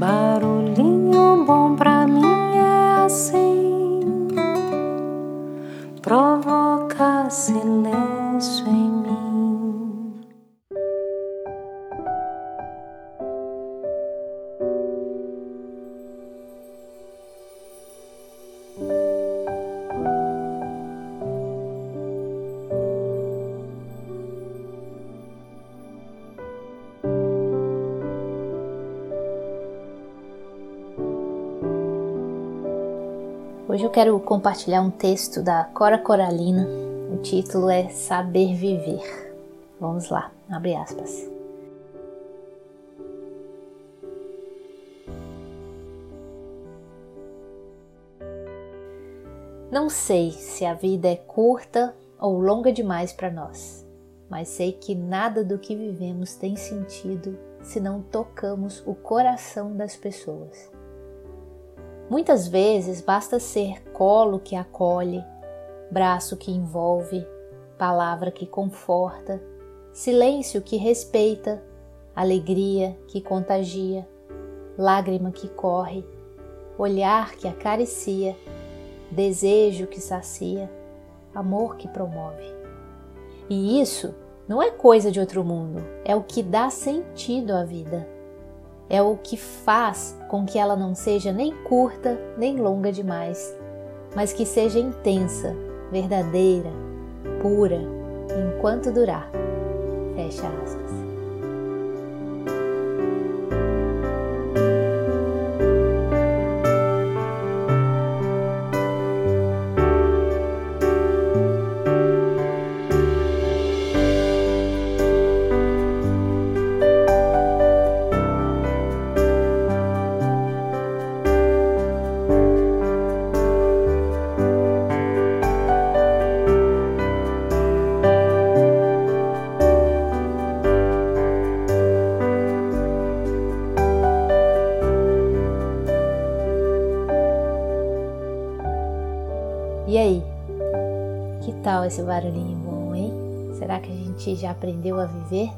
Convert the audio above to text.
Barulhinho bom pra Hoje eu quero compartilhar um texto da Cora Coralina. O título é Saber Viver. Vamos lá, abre aspas. Não sei se a vida é curta ou longa demais para nós, mas sei que nada do que vivemos tem sentido se não tocamos o coração das pessoas. Muitas vezes basta ser colo que acolhe, braço que envolve, palavra que conforta, silêncio que respeita, alegria que contagia, lágrima que corre, olhar que acaricia, desejo que sacia, amor que promove. E isso não é coisa de outro mundo, é o que dá sentido à vida é o que faz com que ela não seja nem curta nem longa demais, mas que seja intensa, verdadeira, pura, enquanto durar. Fecha aspas. E aí? Que tal esse barulhinho bom, hein? Será que a gente já aprendeu a viver?